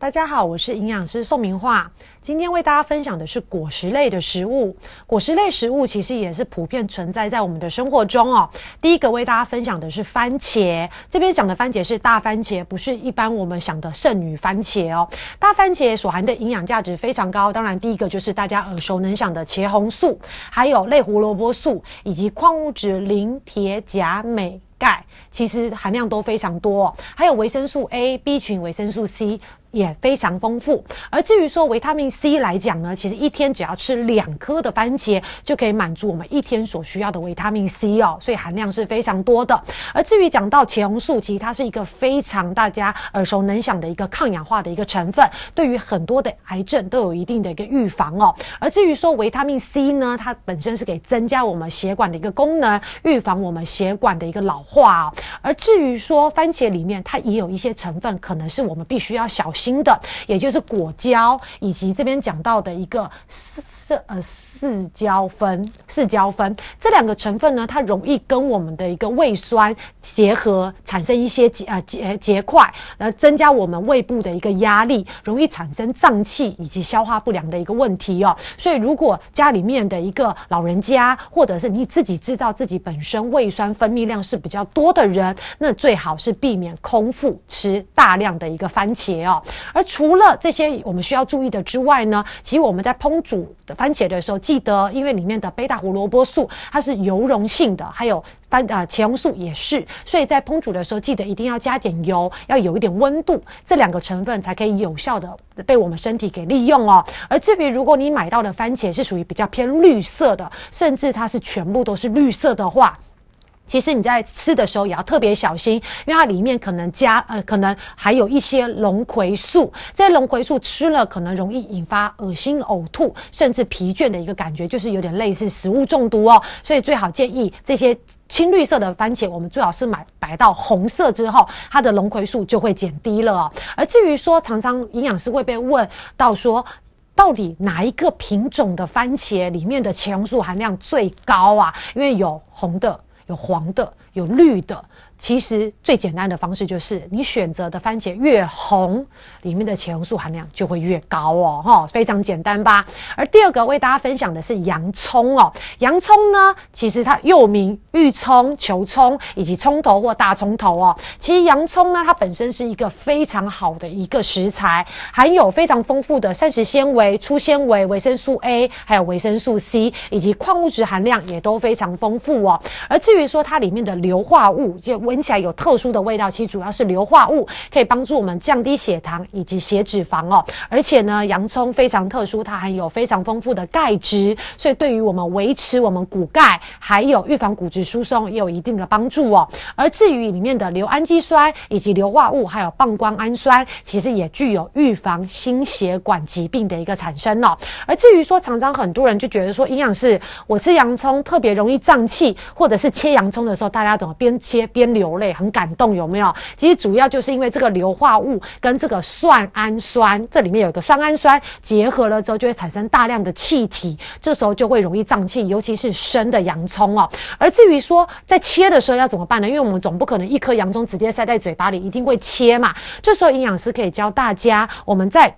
大家好，我是营养师宋明化。今天为大家分享的是果实类的食物。果实类食物其实也是普遍存在在我们的生活中哦。第一个为大家分享的是番茄，这边讲的番茄是大番茄，不是一般我们想的圣女番茄哦。大番茄所含的营养价值非常高，当然第一个就是大家耳熟能详的茄红素，还有类胡萝卜素，以及矿物质磷、铁、钾、镁。钙其实含量都非常多，还有维生素 A、B 群、维生素 C。也非常丰富。而至于说维他命 C 来讲呢，其实一天只要吃两颗的番茄，就可以满足我们一天所需要的维他命 C 哦，所以含量是非常多的。而至于讲到茄红素，其实它是一个非常大家耳熟能详的一个抗氧化的一个成分，对于很多的癌症都有一定的一个预防哦。而至于说维他命 C 呢，它本身是可以增加我们血管的一个功能，预防我们血管的一个老化哦。而至于说番茄里面，它也有一些成分，可能是我们必须要小。心的，也就是果胶，以及这边讲到的一个四四呃四胶酚，四胶酚这两个成分呢，它容易跟我们的一个胃酸结合，产生一些结呃结结块，来增加我们胃部的一个压力，容易产生胀气以及消化不良的一个问题哦。所以，如果家里面的一个老人家，或者是你自己知道自己本身胃酸分泌量是比较较多的人，那最好是避免空腹吃大量的一个番茄哦。而除了这些我们需要注意的之外呢，其实我们在烹煮的番茄的时候，记得因为里面的贝塔胡萝卜素它是油溶性的，还有番啊茄红素也是，所以在烹煮的时候记得一定要加点油，要有一点温度，这两个成分才可以有效的被我们身体给利用哦。而至于如果你买到的番茄是属于比较偏绿色的，甚至它是全部都是绿色的话。其实你在吃的时候也要特别小心，因为它里面可能加呃，可能还有一些龙葵素。这些龙葵素吃了可能容易引发恶心、呕吐，甚至疲倦的一个感觉，就是有点类似食物中毒哦。所以最好建议这些青绿色的番茄，我们最好是买白到红色之后，它的龙葵素就会减低了哦。而至于说，常常营养师会被问到说，到底哪一个品种的番茄里面的茄红素含量最高啊？因为有红的。有黄的，有绿的。其实最简单的方式就是，你选择的番茄越红，里面的茄红素含量就会越高哦，哈，非常简单吧。而第二个为大家分享的是洋葱哦，洋葱呢，其实它又名玉葱、球葱以及葱头或大葱头哦。其实洋葱呢，它本身是一个非常好的一个食材，含有非常丰富的膳食纤维、粗纤维、维生素 A，还有维生素 C，以及矿物质含量也都非常丰富哦。而至于说它里面的硫化物，就闻起来有特殊的味道，其实主要是硫化物，可以帮助我们降低血糖以及血脂肪哦。而且呢，洋葱非常特殊，它含有非常丰富的钙质，所以对于我们维持我们骨钙，还有预防骨质疏松也有一定的帮助哦。而至于里面的硫氨基酸以及硫化物，还有半胱氨酸，其实也具有预防心血管疾病的一个产生哦。而至于说，常常很多人就觉得说，营养师，我吃洋葱特别容易胀气，或者是切洋葱的时候，大家怎么边切边。流泪很感动，有没有？其实主要就是因为这个硫化物跟这个蒜氨酸，这里面有一个酸氨酸结合了之后，就会产生大量的气体，这时候就会容易胀气，尤其是生的洋葱哦。而至于说在切的时候要怎么办呢？因为我们总不可能一颗洋葱直接塞在嘴巴里，一定会切嘛。这时候营养师可以教大家，我们在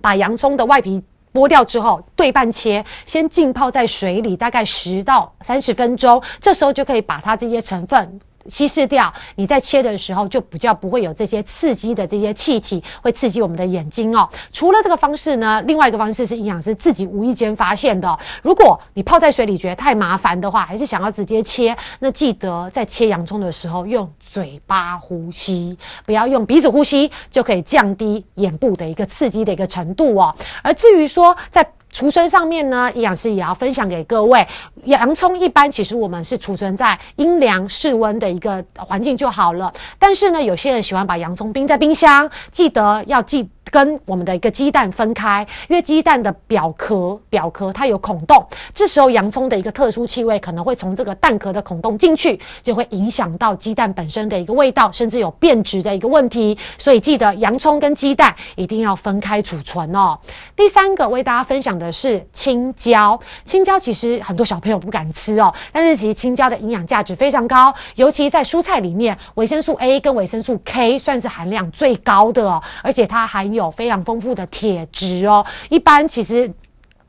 把洋葱的外皮剥掉之后，对半切，先浸泡在水里大概十到三十分钟，这时候就可以把它这些成分。稀释掉，你在切的时候就比较不会有这些刺激的这些气体，会刺激我们的眼睛哦。除了这个方式呢，另外一个方式是营养师自己无意间发现的。如果你泡在水里觉得太麻烦的话，还是想要直接切，那记得在切洋葱的时候用嘴巴呼吸，不要用鼻子呼吸，就可以降低眼部的一个刺激的一个程度哦。而至于说在储存上面呢，营养师也要分享给各位。洋葱一般其实我们是储存在阴凉室温的一个环境就好了。但是呢，有些人喜欢把洋葱冰在冰箱，记得要记。跟我们的一个鸡蛋分开，因为鸡蛋的表壳表壳它有孔洞，这时候洋葱的一个特殊气味可能会从这个蛋壳的孔洞进去，就会影响到鸡蛋本身的一个味道，甚至有变质的一个问题。所以记得洋葱跟鸡蛋一定要分开储存哦。第三个为大家分享的是青椒，青椒其实很多小朋友不敢吃哦，但是其实青椒的营养价值非常高，尤其在蔬菜里面，维生素 A 跟维生素 K 算是含量最高的哦，而且它还。有非常丰富的铁质哦。一般其实。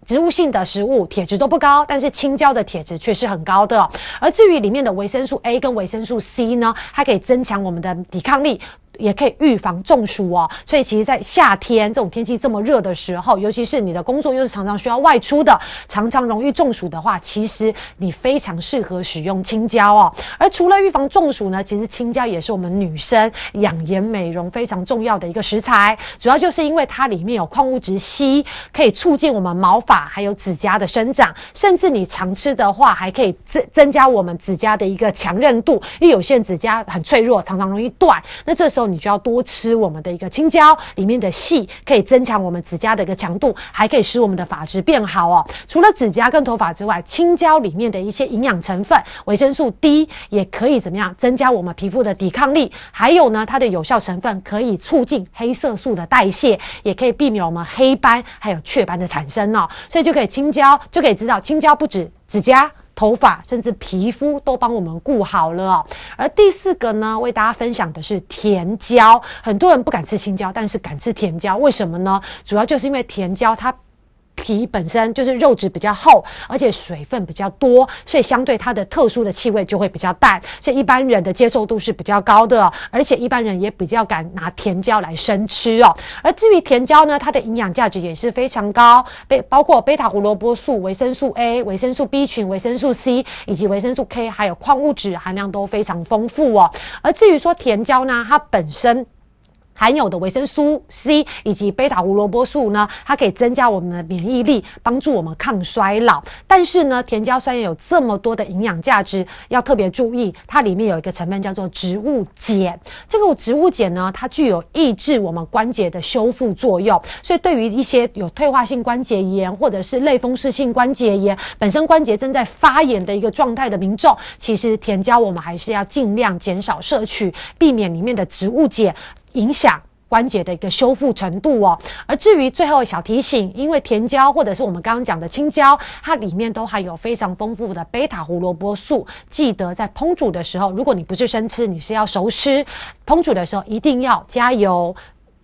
植物性的食物铁质都不高，但是青椒的铁质却是很高的。而至于里面的维生素 A 跟维生素 C 呢，它可以增强我们的抵抗力。也可以预防中暑哦，所以其实，在夏天这种天气这么热的时候，尤其是你的工作又是常常需要外出的，常常容易中暑的话，其实你非常适合使用青椒哦。而除了预防中暑呢，其实青椒也是我们女生养颜美容非常重要的一个食材，主要就是因为它里面有矿物质硒，可以促进我们毛发还有指甲的生长，甚至你常吃的话，还可以增增加我们指甲的一个强韧度，因为有些人指甲很脆弱，常常容易断，那这时候。你就要多吃我们的一个青椒，里面的硒可以增强我们指甲的一个强度，还可以使我们的发质变好哦。除了指甲跟头发之外，青椒里面的一些营养成分，维生素 D 也可以怎么样增加我们皮肤的抵抗力？还有呢，它的有效成分可以促进黑色素的代谢，也可以避免我们黑斑还有雀斑的产生哦。所以就可以青椒就可以知道，青椒不止指甲。头发甚至皮肤都帮我们顾好了哦。而第四个呢，为大家分享的是甜椒。很多人不敢吃青椒，但是敢吃甜椒，为什么呢？主要就是因为甜椒它。皮本身就是肉质比较厚，而且水分比较多，所以相对它的特殊的气味就会比较淡，所以一般人的接受度是比较高的，而且一般人也比较敢拿甜椒来生吃哦。而至于甜椒呢，它的营养价值也是非常高，贝包括贝塔胡萝卜素、维生素 A、维生素 B 群、维生素 C 以及维生素 K，还有矿物质含量都非常丰富哦。而至于说甜椒呢，它本身。含有的维生素 C 以及贝塔胡萝卜素呢，它可以增加我们的免疫力，帮助我们抗衰老。但是呢，甜椒虽然有这么多的营养价值，要特别注意，它里面有一个成分叫做植物碱。这个植物碱呢，它具有抑制我们关节的修复作用。所以，对于一些有退化性关节炎或者是类风湿性关节炎，本身关节正在发炎的一个状态的民众，其实甜椒我们还是要尽量减少摄取，避免里面的植物碱。影响关节的一个修复程度哦。而至于最后小提醒，因为甜椒或者是我们刚刚讲的青椒，它里面都含有非常丰富的贝塔胡萝卜素。记得在烹煮的时候，如果你不是生吃，你是要熟吃，烹煮的时候一定要加油。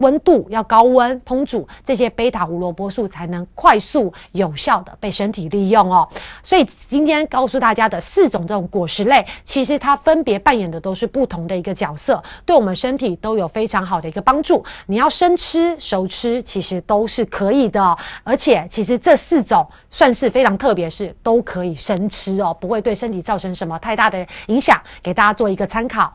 温度要高温烹煮，这些贝塔胡萝卜素才能快速有效的被身体利用哦。所以今天告诉大家的四种这种果实类，其实它分别扮演的都是不同的一个角色，对我们身体都有非常好的一个帮助。你要生吃、熟吃，其实都是可以的。而且其实这四种算是非常特别，是都可以生吃哦，不会对身体造成什么太大的影响。给大家做一个参考。